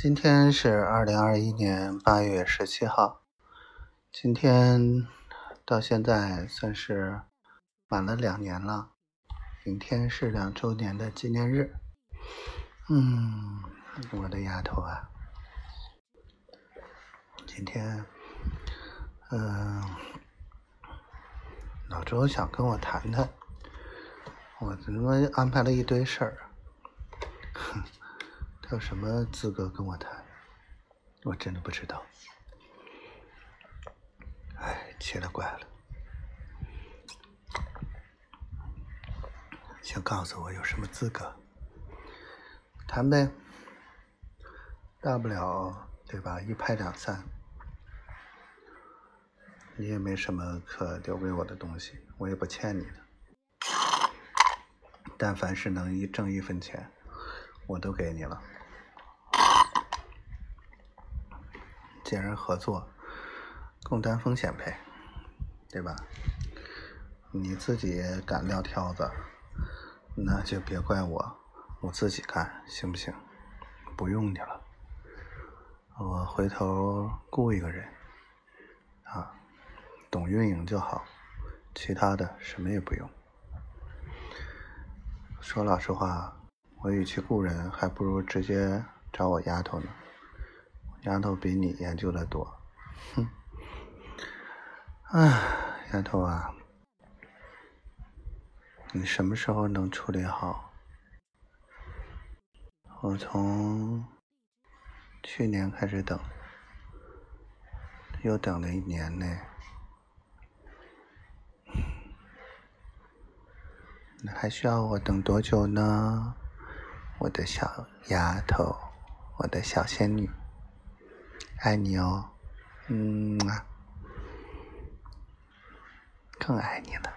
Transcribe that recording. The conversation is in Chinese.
今天是二零二一年八月十七号，今天到现在算是满了两年了，明天是两周年的纪念日。嗯，我的丫头啊，今天，嗯，老周想跟我谈谈，我怎么安排了一堆事儿，哼。有什么资格跟我谈？我真的不知道。哎，奇了怪了，请告诉我有什么资格谈呗？大不了对吧？一拍两散，你也没什么可留给我的东西，我也不欠你的。但凡是能一挣一分钱，我都给你了。既然合作，共担风险呗，对吧？你自己敢撂挑子，那就别怪我，我自己干，行不行？不用你了，我回头雇一个人，啊，懂运营就好，其他的什么也不用。说老实话，我与其雇人，还不如直接找我丫头呢。丫头比你研究的多，哼！哎，丫头啊，你什么时候能处理好？我从去年开始等，又等了一年呢。你还需要我等多久呢？我的小丫头，我的小仙女。爱你哦，嗯，更爱你了。